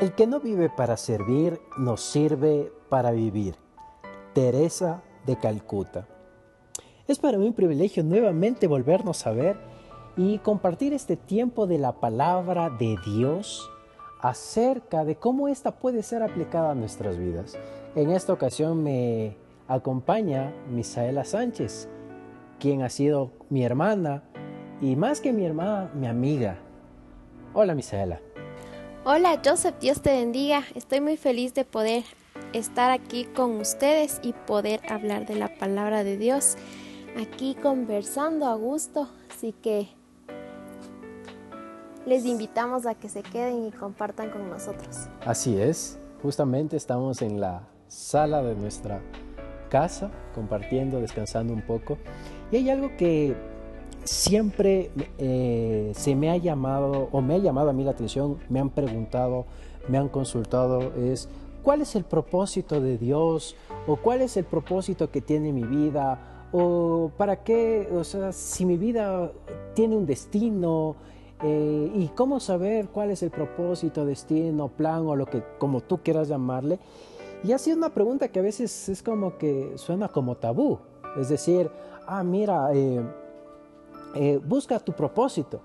El que no vive para servir, nos sirve para vivir. Teresa de Calcuta. Es para mí un privilegio nuevamente volvernos a ver y compartir este tiempo de la palabra de Dios acerca de cómo ésta puede ser aplicada a nuestras vidas. En esta ocasión me acompaña Misaela Sánchez, quien ha sido mi hermana y más que mi hermana, mi amiga. Hola Misaela. Hola Joseph, Dios te bendiga. Estoy muy feliz de poder estar aquí con ustedes y poder hablar de la palabra de Dios. Aquí conversando a gusto, así que les invitamos a que se queden y compartan con nosotros. Así es, justamente estamos en la sala de nuestra casa, compartiendo, descansando un poco. Y hay algo que siempre eh, se me ha llamado o me ha llamado a mí la atención, me han preguntado, me han consultado, es cuál es el propósito de Dios o cuál es el propósito que tiene mi vida o para qué, o sea, si mi vida tiene un destino eh, y cómo saber cuál es el propósito, destino, plan o lo que como tú quieras llamarle. Y ha sido una pregunta que a veces es como que suena como tabú, es decir, ah, mira, eh, eh, busca tu propósito.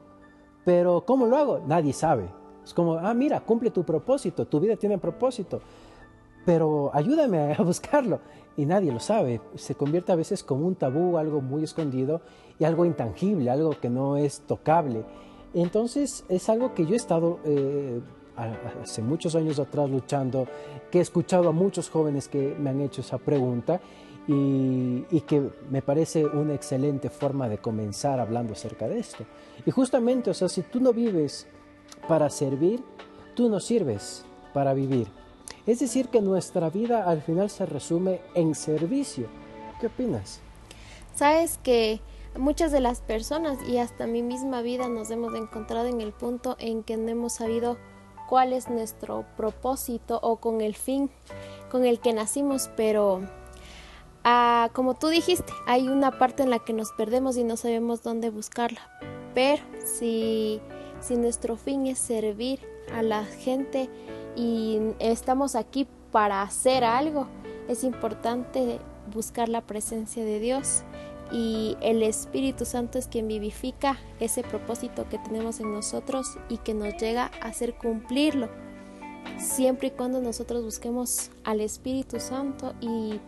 Pero ¿cómo lo hago? Nadie sabe. Es como, ah, mira, cumple tu propósito, tu vida tiene propósito, pero ayúdame a buscarlo. Y nadie lo sabe. Se convierte a veces como un tabú, algo muy escondido y algo intangible, algo que no es tocable. Entonces es algo que yo he estado eh, hace muchos años atrás luchando, que he escuchado a muchos jóvenes que me han hecho esa pregunta y, que me parece una excelente forma de comenzar hablando acerca de esto. Y justamente, o sea, si tú no vives para servir, tú no sirves para vivir. Es decir, que nuestra vida al final se resume en servicio. ¿Qué opinas? Sabes que muchas de las personas y hasta mi misma vida nos hemos encontrado en el punto en que no hemos sabido cuál es nuestro propósito o con el fin con el que nacimos, pero Como tú dijiste, hay una parte en la que nos perdemos y no sabemos dónde buscarla. Pero si, si nuestro fin es servir a la gente y estamos aquí para hacer algo, es importante buscar la presencia de Dios y el Espíritu Santo es quien vivifica ese propósito que tenemos en nosotros y que nos llega a hacer cumplirlo. Siempre y cuando nosotros busquemos al Espíritu Santo y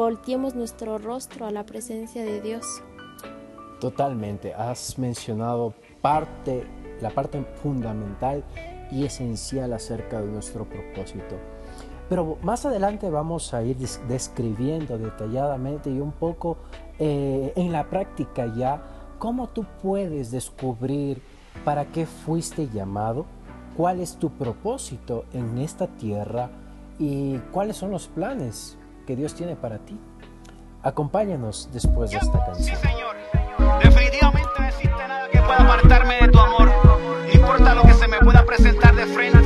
volteemos nuestro rostro a la presencia de Dios. Totalmente, has mencionado parte, la parte fundamental y esencial acerca de nuestro propósito. Pero más adelante vamos a ir describiendo detalladamente y un poco eh, en la práctica ya cómo tú puedes descubrir para qué fuiste llamado, cuál es tu propósito en esta tierra y cuáles son los planes que Dios tiene para ti. Acompáñanos después de esta canción. Sí, Señor. Definitivamente no existe nada que pueda apartarme de tu amor. No importa lo que se me pueda presentar de frente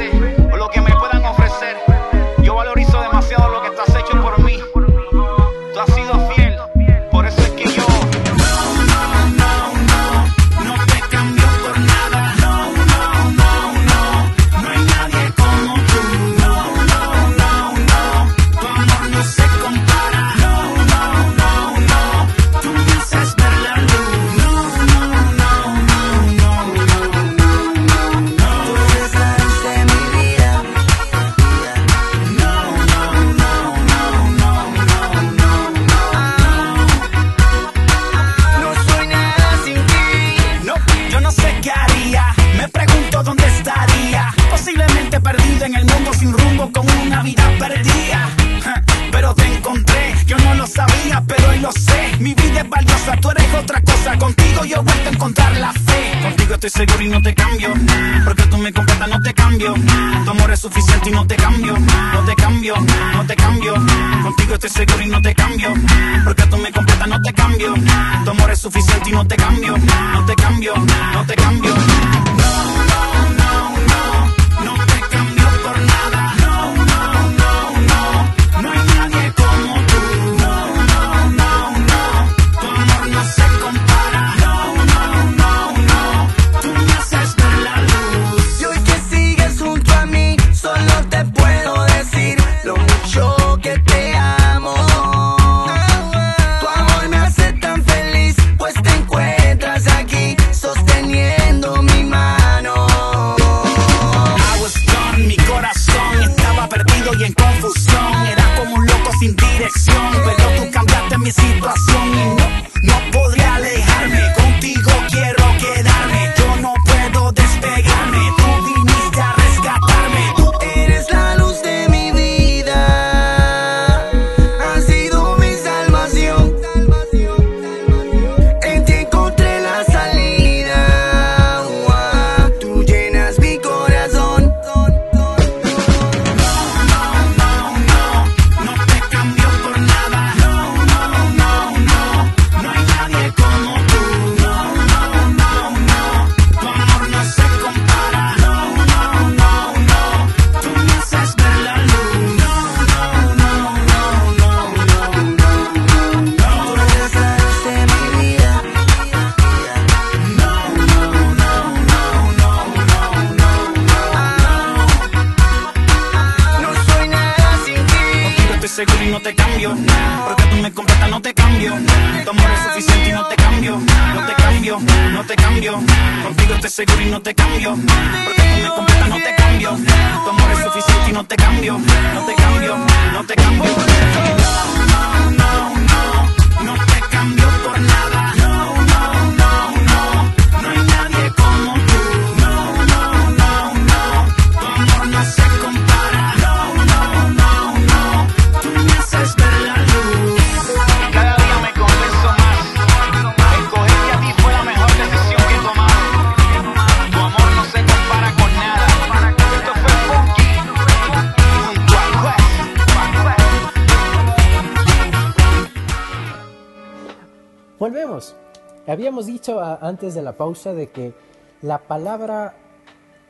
Habíamos dicho a- antes de la pausa de que la palabra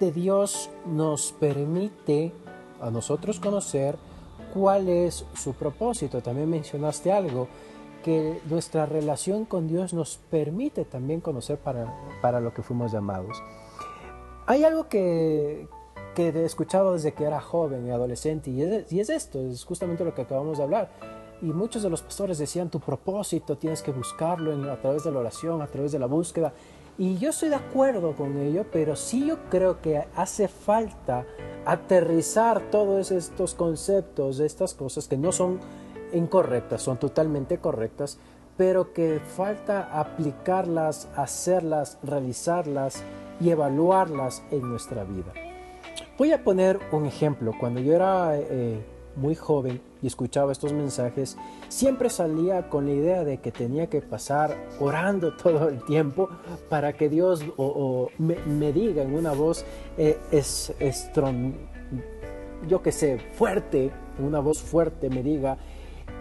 de Dios nos permite a nosotros conocer cuál es su propósito. También mencionaste algo, que nuestra relación con Dios nos permite también conocer para, para lo que fuimos llamados. Hay algo que, que he escuchado desde que era joven y adolescente y es, y es esto, es justamente lo que acabamos de hablar. Y muchos de los pastores decían, tu propósito tienes que buscarlo en- a través de la oración, a través de la búsqueda. Y yo estoy de acuerdo con ello, pero sí yo creo que hace falta aterrizar todos estos conceptos, estas cosas que no son incorrectas, son totalmente correctas, pero que falta aplicarlas, hacerlas, realizarlas y evaluarlas en nuestra vida. Voy a poner un ejemplo. Cuando yo era eh, muy joven y escuchaba estos mensajes, siempre salía con la idea de que tenía que pasar orando todo el tiempo para que Dios o, o me, me diga en una voz eh, es, estron- yo que sé, fuerte, una voz fuerte me diga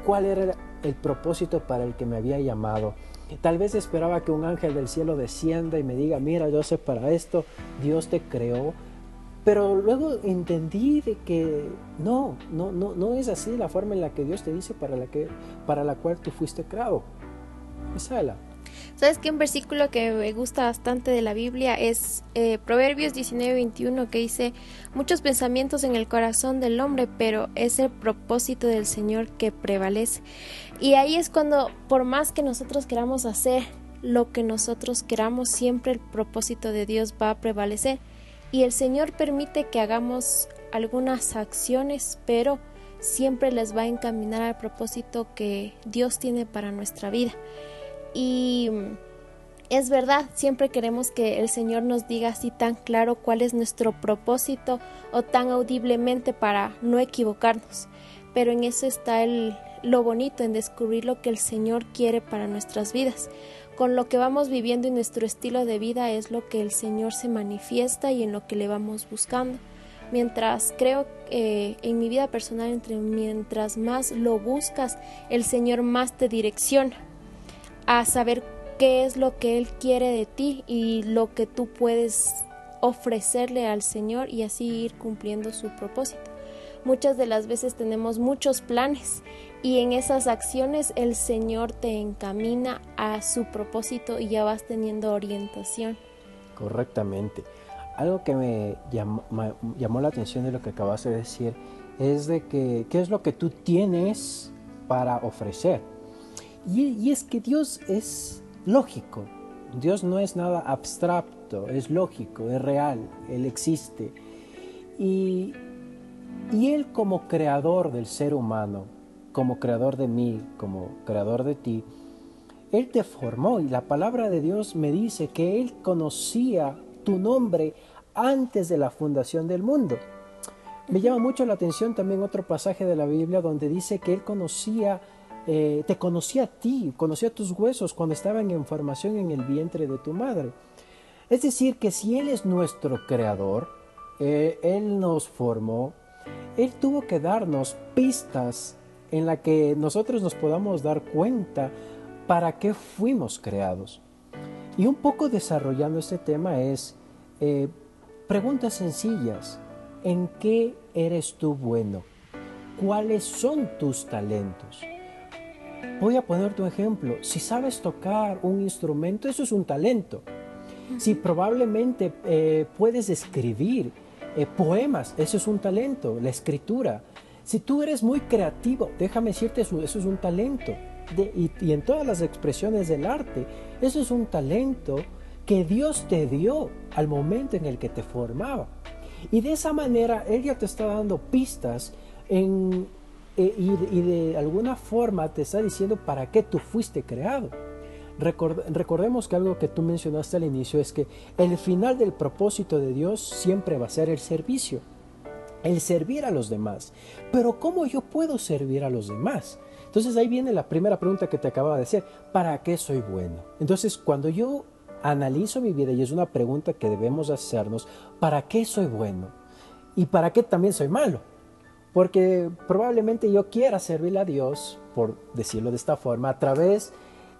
cuál era el propósito para el que me había llamado. Tal vez esperaba que un ángel del cielo descienda y me diga, mira, sé para esto, Dios te creó. Pero luego entendí de que no, no, no, no es así la forma en la que Dios te dice para la, que, para la cual tú fuiste creado. Isaela. ¿Sabes qué? Un versículo que me gusta bastante de la Biblia es eh, Proverbios 19:21 que dice, muchos pensamientos en el corazón del hombre, pero es el propósito del Señor que prevalece. Y ahí es cuando, por más que nosotros queramos hacer lo que nosotros queramos, siempre el propósito de Dios va a prevalecer. Y el Señor permite que hagamos algunas acciones, pero siempre les va a encaminar al propósito que Dios tiene para nuestra vida. Y es verdad, siempre queremos que el Señor nos diga así tan claro cuál es nuestro propósito o tan audiblemente para no equivocarnos. Pero en eso está el, lo bonito, en descubrir lo que el Señor quiere para nuestras vidas. Con lo que vamos viviendo y nuestro estilo de vida es lo que el Señor se manifiesta y en lo que le vamos buscando. Mientras creo eh, en mi vida personal, entre mientras más lo buscas, el Señor más te direcciona a saber qué es lo que Él quiere de ti y lo que tú puedes ofrecerle al Señor y así ir cumpliendo su propósito. Muchas de las veces tenemos muchos planes y en esas acciones el Señor te encamina a su propósito y ya vas teniendo orientación. Correctamente. Algo que me llamó, llamó la atención de lo que acabas de decir es de que qué es lo que tú tienes para ofrecer. Y, y es que Dios es lógico. Dios no es nada abstracto, es lógico, es real, Él existe. Y, y Él como creador del ser humano, como creador de mí, como creador de ti, Él te formó y la palabra de Dios me dice que Él conocía tu nombre antes de la fundación del mundo. Me llama mucho la atención también otro pasaje de la Biblia donde dice que Él conocía, eh, te conocía a ti, conocía tus huesos cuando estaban en formación en el vientre de tu madre. Es decir, que si Él es nuestro creador, eh, Él nos formó, Él tuvo que darnos pistas en la que nosotros nos podamos dar cuenta para qué fuimos creados. Y un poco desarrollando este tema es eh, preguntas sencillas. ¿En qué eres tú bueno? ¿Cuáles son tus talentos? Voy a ponerte un ejemplo. Si sabes tocar un instrumento, eso es un talento. Si probablemente eh, puedes escribir eh, poemas, eso es un talento, la escritura. Si tú eres muy creativo, déjame decirte, eso, es un talento. Y, en todas las expresiones del arte, eso es un talento que Dios te dio al momento en el que te formaba. Y de esa manera Él ya te está dando pistas eh, y, y de alguna forma te está diciendo para qué tú fuiste creado. Record- recordemos que algo que tú mencionaste al inicio es que el final del propósito de Dios siempre va a ser el servicio el servir a los demás. Pero ¿cómo yo puedo servir a los demás? Entonces ahí viene la primera pregunta que te acababa de decir, ¿para qué soy bueno? Entonces cuando yo analizo mi vida, y es una pregunta que debemos hacernos, ¿para qué soy bueno? ¿Y para qué también soy malo? Porque probablemente yo quiera servirle a Dios, por decirlo de esta forma, a través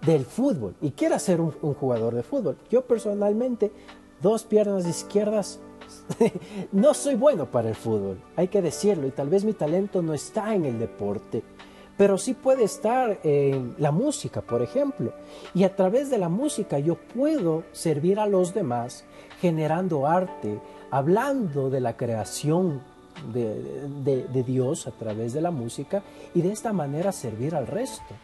del fútbol y quiera ser un, jugador de fútbol. Yo personalmente, dos piernas izquierdas, no soy bueno para el fútbol, hay que decirlo, y tal vez mi talento no está en el deporte, pero sí puede estar en la música, por ejemplo. Y a través de la música yo puedo servir a los demás generando arte, hablando de la creación de Dios a través de la música y de esta manera servir al resto.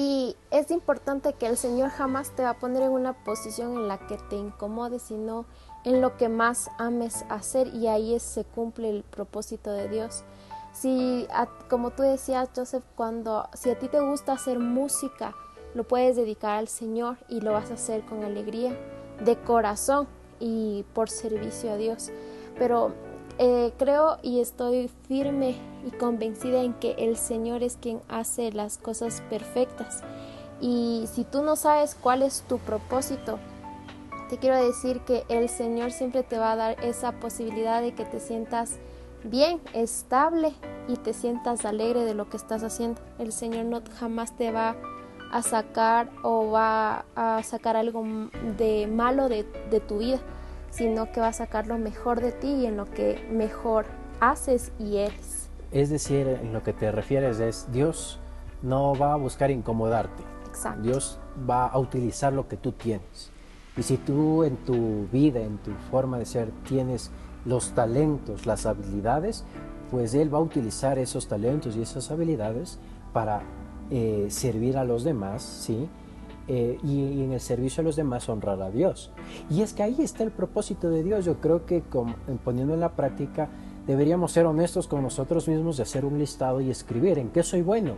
Y es importante que el Señor jamás te va a poner en una posición en la que te incomode, sino en lo que más ames hacer y ahí es- se cumple el propósito de Dios. Si, como tú decías, Joseph, cuando si a ti te gusta hacer música, lo puedes dedicar al Señor y lo vas a hacer con alegría, de corazón y por servicio a Dios. Pero eh, creo y estoy firme y convencida en que el Señor es quien hace las cosas perfectas. Y si tú no sabes cuál es tu propósito, te quiero decir que el Señor siempre te va a dar esa posibilidad de que te sientas bien, estable y te sientas alegre de lo que estás haciendo. El Señor no jamás te va a sacar o va a sacar algo de malo de, de tu vida, sino que va a sacar lo mejor de ti y en lo que mejor haces y eres. Es decir, en lo que te refieres es Dios no va a buscar incomodarte. Exacto. Dios va a utilizar lo que tú tienes. Y si tú en tu vida, en tu forma de ser, tienes los talentos, las habilidades, pues Él va a utilizar esos talentos y esas habilidades para eh, servir a los demás, ¿sí? Eh, y, y en el servicio a los demás honrar a Dios. Y es que ahí está el propósito de Dios. Yo creo que como- poniendo en la práctica deberíamos ser honestos con nosotros mismos de hacer un listado y escribir en qué soy bueno,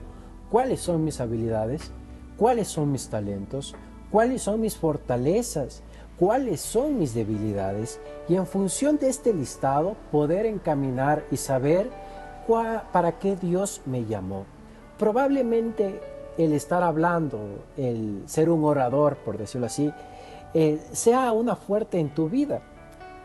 cuáles son mis habilidades, cuáles son mis talentos, cuáles son mis fortalezas, cuáles son mis debilidades y en función de este listado poder encaminar y saber cuá- para qué Dios me llamó. Probablemente el estar hablando, el ser un orador, por decirlo así, eh, sea una fuerte en tu vida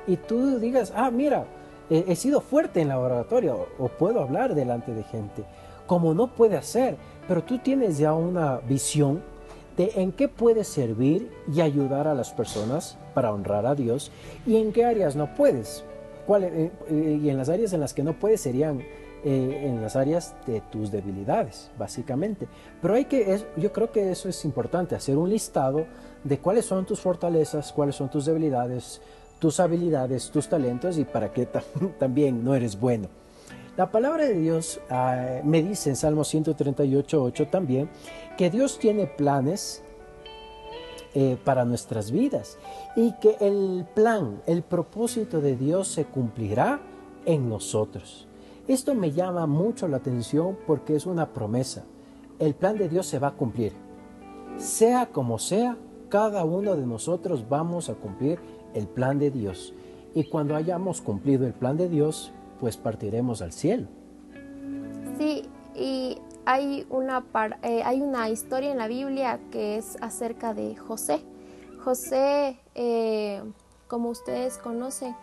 y tú digas, ah, mira, he sido fuerte en la oratoria o, o puedo hablar delante de gente, como no puede hacer, pero tú tienes ya una visión de en qué puedes servir y ayudar a las personas para honrar a Dios y en qué áreas no puedes. ¿Cuál- eh, eh, y en las áreas en las que no puedes serían eh, en las áreas de tus debilidades, básicamente. Pero hay que, es- yo creo que eso es importante, hacer un listado de cuáles son tus fortalezas, cuáles son tus debilidades, tus habilidades, tus talentos y para qué ta- también no eres bueno. La palabra de Dios ah, me dice en Salmo 138.8 también que Dios tiene planes eh, para nuestras vidas y que el plan, el propósito de Dios se cumplirá en nosotros. Esto me llama mucho la atención porque es una promesa. El plan de Dios se va a cumplir. Sea como sea, cada uno de nosotros vamos a cumplir el plan de Dios. Y cuando hayamos cumplido el plan de Dios, pues partiremos al cielo. Sí, y hay una, par- eh, hay una historia en la Biblia que es acerca de José. José, eh, como ustedes conocen,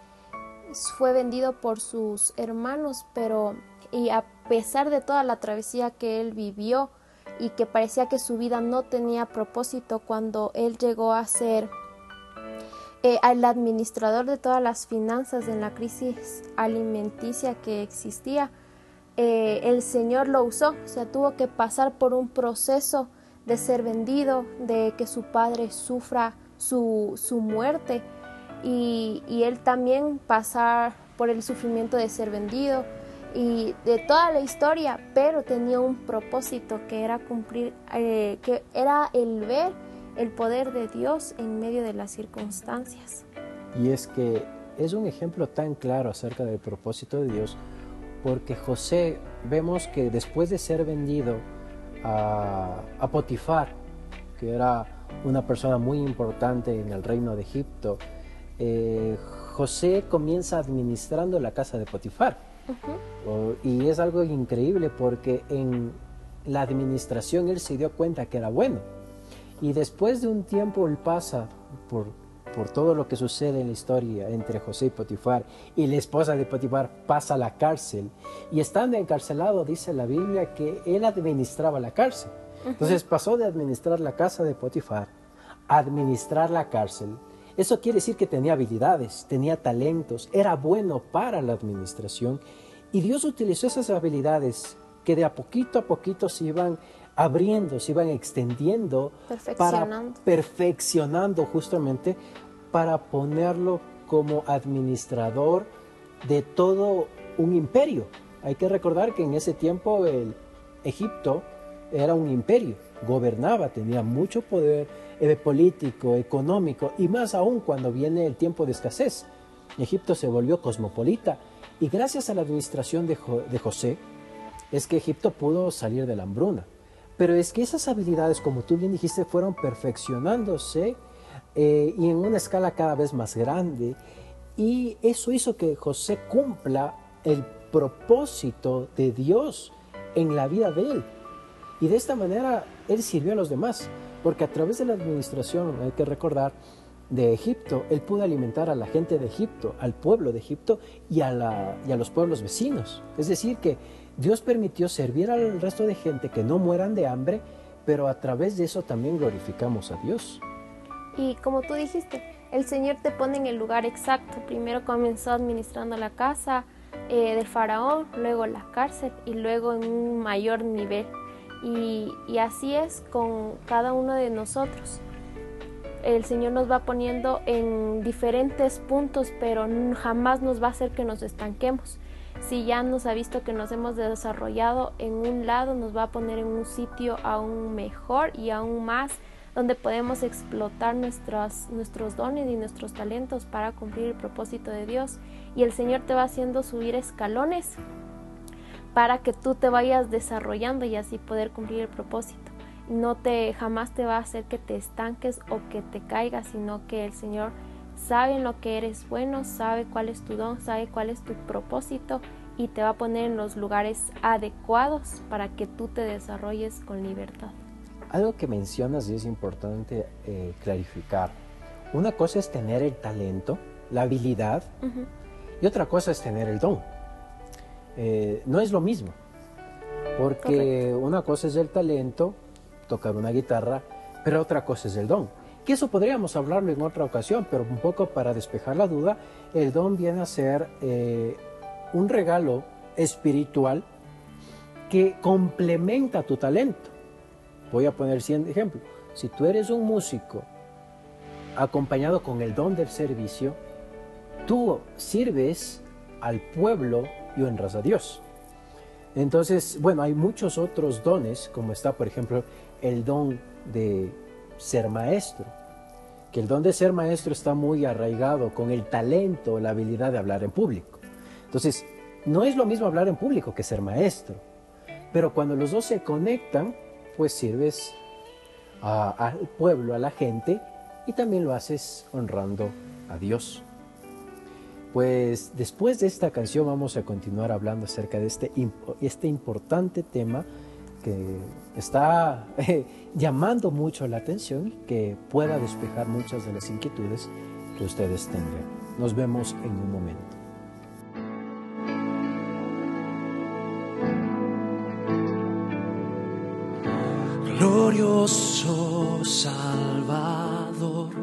fue vendido por sus hermanos, pero y a pesar de toda la travesía que él vivió y que parecía que su vida no tenía propósito cuando él llegó a ser eh, el administrador de todas las finanzas en la crisis alimenticia que existía, eh, el Señor lo usó, o sea, tuvo que pasar por un proceso de ser vendido, de que su padre sufra su, su muerte y, y él también pasar por el sufrimiento de ser vendido y de toda la historia, pero tenía un propósito que era cumplir, eh, que era el ver el poder de Dios en medio de las circunstancias. Y es que es un ejemplo tan claro acerca del propósito de Dios, porque José vemos que después de ser vendido a, a Potifar, que era una persona muy importante en el reino de Egipto, eh, José comienza administrando la casa de Potifar. Oh, y es algo increíble porque en la administración él se dio cuenta que era bueno. Y después de un tiempo él pasa por, por todo lo que sucede en la historia entre José y Potifar y la esposa de Potifar pasa a la cárcel. Y estando encarcelado dice la Biblia que él administraba la cárcel. Entonces pasó de administrar la casa de Potifar a administrar la cárcel. Eso quiere decir que tenía habilidades, tenía talentos, era bueno para la administración y Dios utilizó esas habilidades que de a poquito a poquito se iban abriendo, se iban extendiendo, para perfeccionando justamente para ponerlo como administrador de todo un imperio. Hay que recordar que en ese tiempo el Egipto era un imperio, gobernaba, tenía mucho poder eh, político, económico y más aún cuando viene el tiempo de escasez. Egipto se volvió cosmopolita y gracias a la administración de, de José es que Egipto pudo salir de la hambruna. Pero es que esas habilidades, como tú bien dijiste, fueron perfeccionándose eh, y en una escala cada vez más grande. Y eso hizo que José cumpla el propósito de Dios en la vida de él. Y de esta manera él sirvió a los demás, porque a través de la administración, hay que recordar, de Egipto, él pudo alimentar a la gente de Egipto, al pueblo de Egipto y a, la, y a los pueblos vecinos. Es decir, que Dios permitió servir al resto de gente que no mueran de hambre, pero a través de eso también glorificamos a Dios. Y como tú dijiste, el Señor te pone en el lugar exacto. Primero comenzó administrando la casa eh, del faraón, luego la cárcel y luego en un mayor nivel. Y, así es con cada uno de nosotros. El Señor nos va poniendo en diferentes puntos, pero jamás nos va a hacer que nos estanquemos. Si ya nos ha visto que nos hemos desarrollado en un lado, nos va a poner en un sitio aún mejor y aún más donde podemos explotar nuestros, nuestros dones y nuestros talentos para cumplir el propósito de Dios. Y el Señor te va haciendo subir escalones para que tú te vayas desarrollando y así poder cumplir el propósito. No te jamás te va a hacer que te estanques o que te caigas, sino que el Señor sabe en lo que eres bueno, sabe cuál es tu don, sabe cuál es tu propósito y te va a poner en los lugares adecuados para que tú te desarrolles con libertad. Algo que mencionas y es importante eh, clarificar. Una cosa es tener el talento, la habilidad, y otra cosa es tener el don. Eh, no es lo mismo, porque una cosa es el talento, tocar una guitarra, pero otra cosa es el don. Que eso podríamos hablarlo en otra ocasión, pero un poco para despejar la duda, el don viene a ser eh, un regalo espiritual que complementa tu talento. Voy a poner 100 ejemplos. Si tú eres un músico acompañado con el don del servicio, tú sirves al pueblo y honras a Dios. Entonces, bueno, hay muchos otros dones, como está, por ejemplo, el don de ser maestro, que el don de ser maestro está muy arraigado con el talento, la habilidad de hablar en público. Entonces, no es lo mismo hablar en público que ser maestro, pero cuando los dos se conectan, pues sirves al pueblo, a la gente, y también lo haces honrando a Dios. Pues después de esta canción vamos a continuar hablando acerca de este, este importante tema que está llamando mucho la atención y que pueda despejar muchas de las inquietudes que ustedes tengan. Nos vemos en un momento. Glorioso Salvador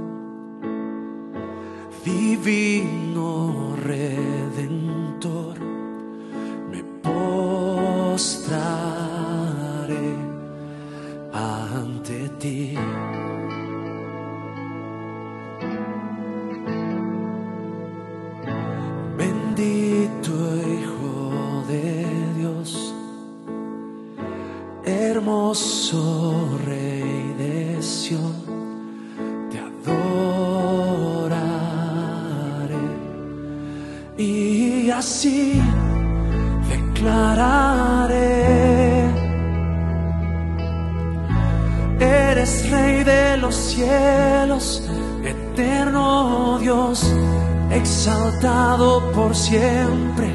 divino redentor, me postraré Bendito Hijo de Dios, hermoso Rey de Sion, te adoraré. Y así declarar cielos, eterno Dios, exaltado por siempre,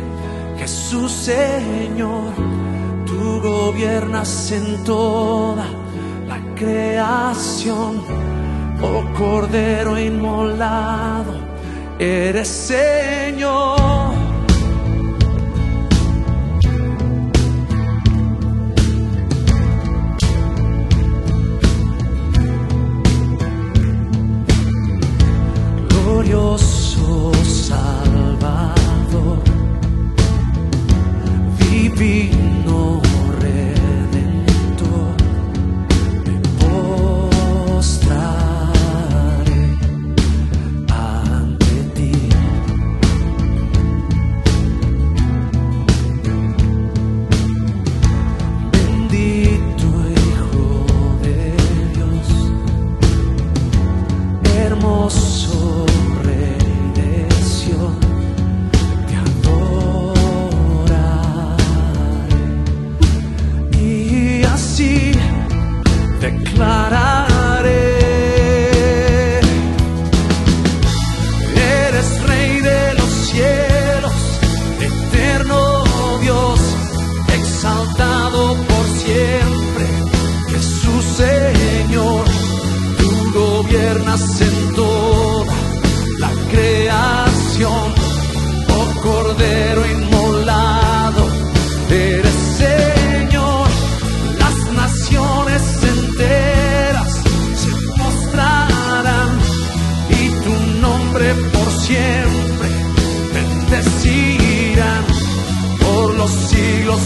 Jesús Señor tú gobiernas en toda la creación, oh Cordero inmolado, eres Señor. Glorioso Salvador divino gobiernas en toda la creación. Oh Cordero inmolado, eres Señor, las naciones enteras se mostrarán y tu nombre por siempre bendecirán, por los siglos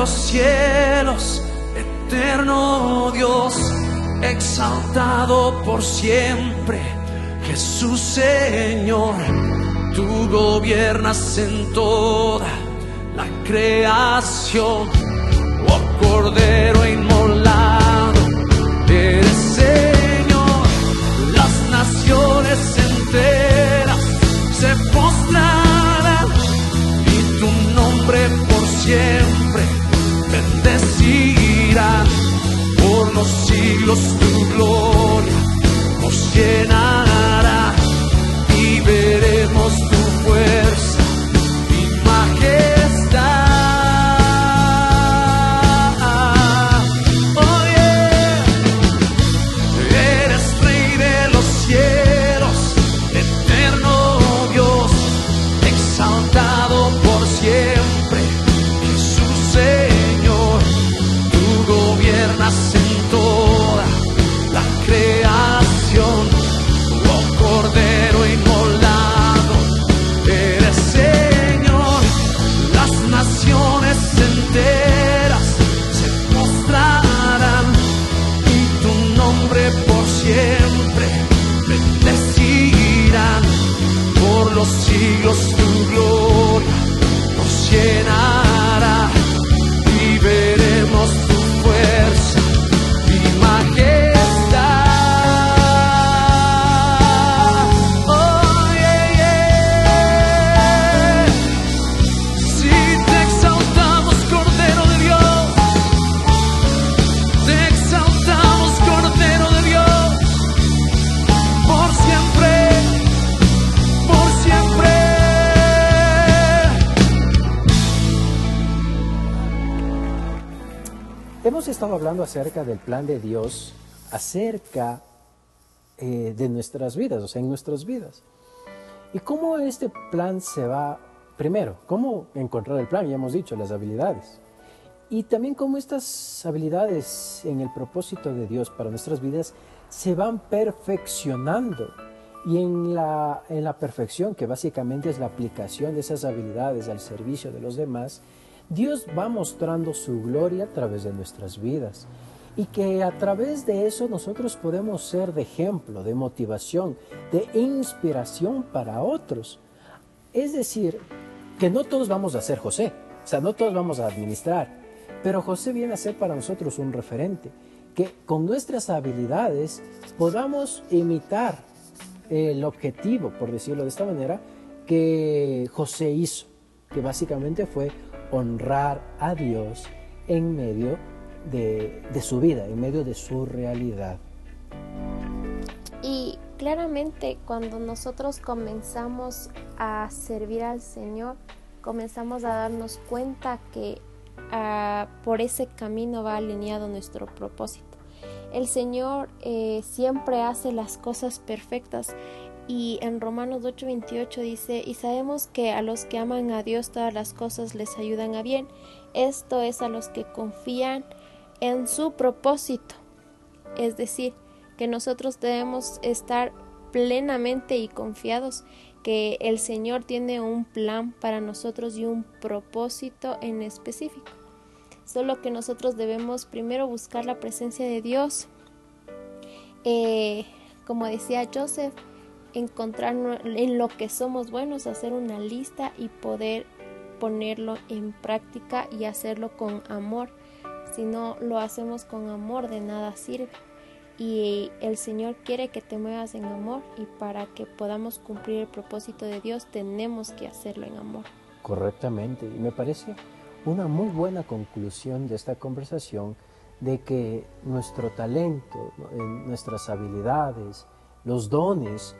los cielos, eterno Dios, exaltado por siempre, Jesús Señor, tú gobiernas en toda la creación, oh Cordero inmolado, eres Señor, las naciones enteras se postrarán y tu nombre por siempre bendecirán por los siglos tu gloria nos llenará y veremos tu fuerza Hemos estado hablando acerca del plan de Dios, acerca eh, de nuestras vidas, o sea, en nuestras vidas. Y cómo este plan se va primero, cómo encontrar el plan, ya hemos dicho, las habilidades. Y también cómo estas habilidades en el propósito de Dios para nuestras vidas se van perfeccionando. Y en la, en la perfección, que básicamente es la aplicación de esas habilidades al servicio de los demás, Dios va mostrando su gloria a través de nuestras vidas. Y que a través de eso nosotros podemos ser de ejemplo, de motivación, de inspiración para otros. Es decir, que no todos vamos a ser José, o sea, no todos vamos a administrar, pero José viene a ser para nosotros un referente, que con nuestras habilidades podamos imitar el objetivo, por decirlo de esta manera, que José hizo, que básicamente fue honrar a Dios en medio de, de su vida, en medio de su realidad. Y claramente cuando nosotros comenzamos a servir al Señor, comenzamos a darnos cuenta que ah, por ese camino va alineado nuestro propósito. El Señor eh, siempre hace las cosas perfectas y en Romanos 8:28 dice, y sabemos que a los que aman a Dios todas las cosas les ayudan a bien. Esto es a los que confían en su propósito. Es decir, que nosotros debemos estar plenamente y confiados que el Señor tiene un plan para nosotros y un propósito en específico. Solo que nosotros debemos primero buscar la presencia de Dios. Eh, como decía Joseph, encontrar en lo que somos buenos, hacer una lista y poder ponerlo en práctica y hacerlo con amor. Si no lo hacemos con amor, de nada sirve y el Señor quiere que te muevas en amor y para que podamos cumplir el propósito de Dios tenemos que hacerlo en amor. Correctamente, y me parece una muy buena conclusión de esta conversación de que nuestro talento, nuestras habilidades, los dones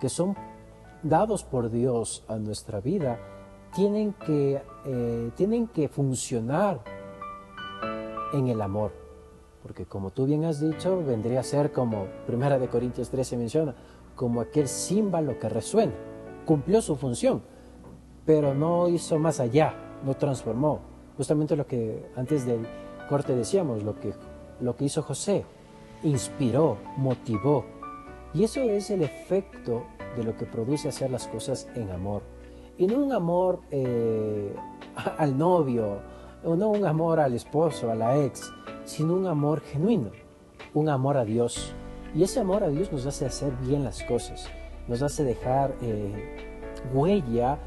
que son dados por Dios a nuestra vida, tienen que, eh, tienen que funcionar en el amor. Porque como tú bien has dicho, vendría a ser como, Primera de Corintios 13 menciona, como aquel címbalo que resuena. Cumplió su función, pero no hizo más allá, no transformó. Justamente lo que antes del corte decíamos, lo que, lo que hizo José, inspiró, motivó. Y eso es el efecto de lo que produce hacer las cosas en amor. Y no un amor eh, al novio, o no un amor al esposo, a la ex, sino un amor genuino, un amor a Dios. Y ese amor a Dios nos hace hacer bien las cosas, nos hace dejar eh, huella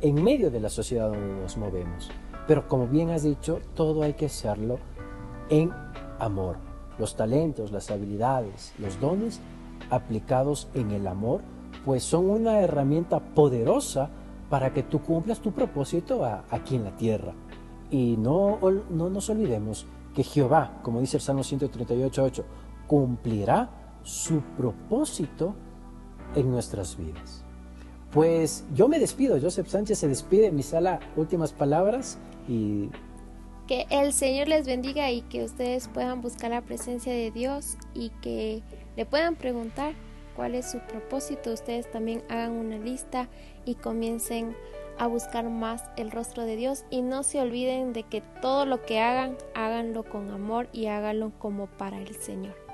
en medio de la sociedad donde nos movemos. Pero como bien has dicho, todo hay que hacerlo en amor. Los talentos, las habilidades, los dones aplicados en el amor, pues son una herramienta poderosa para que tú cumplas tu propósito aquí en la tierra. Y no, no nos olvidemos que Jehová, como dice el Salmo 138.8, cumplirá su propósito en nuestras vidas. Pues yo me despido, Joseph Sánchez se despide, mi sala, últimas palabras y... Que el Señor les bendiga y que ustedes puedan buscar la presencia de Dios y que le puedan preguntar cuál es su propósito. Ustedes también hagan una lista y comiencen a buscar más el rostro de Dios y no se olviden de que todo lo que hagan, háganlo con amor y háganlo como para el Señor.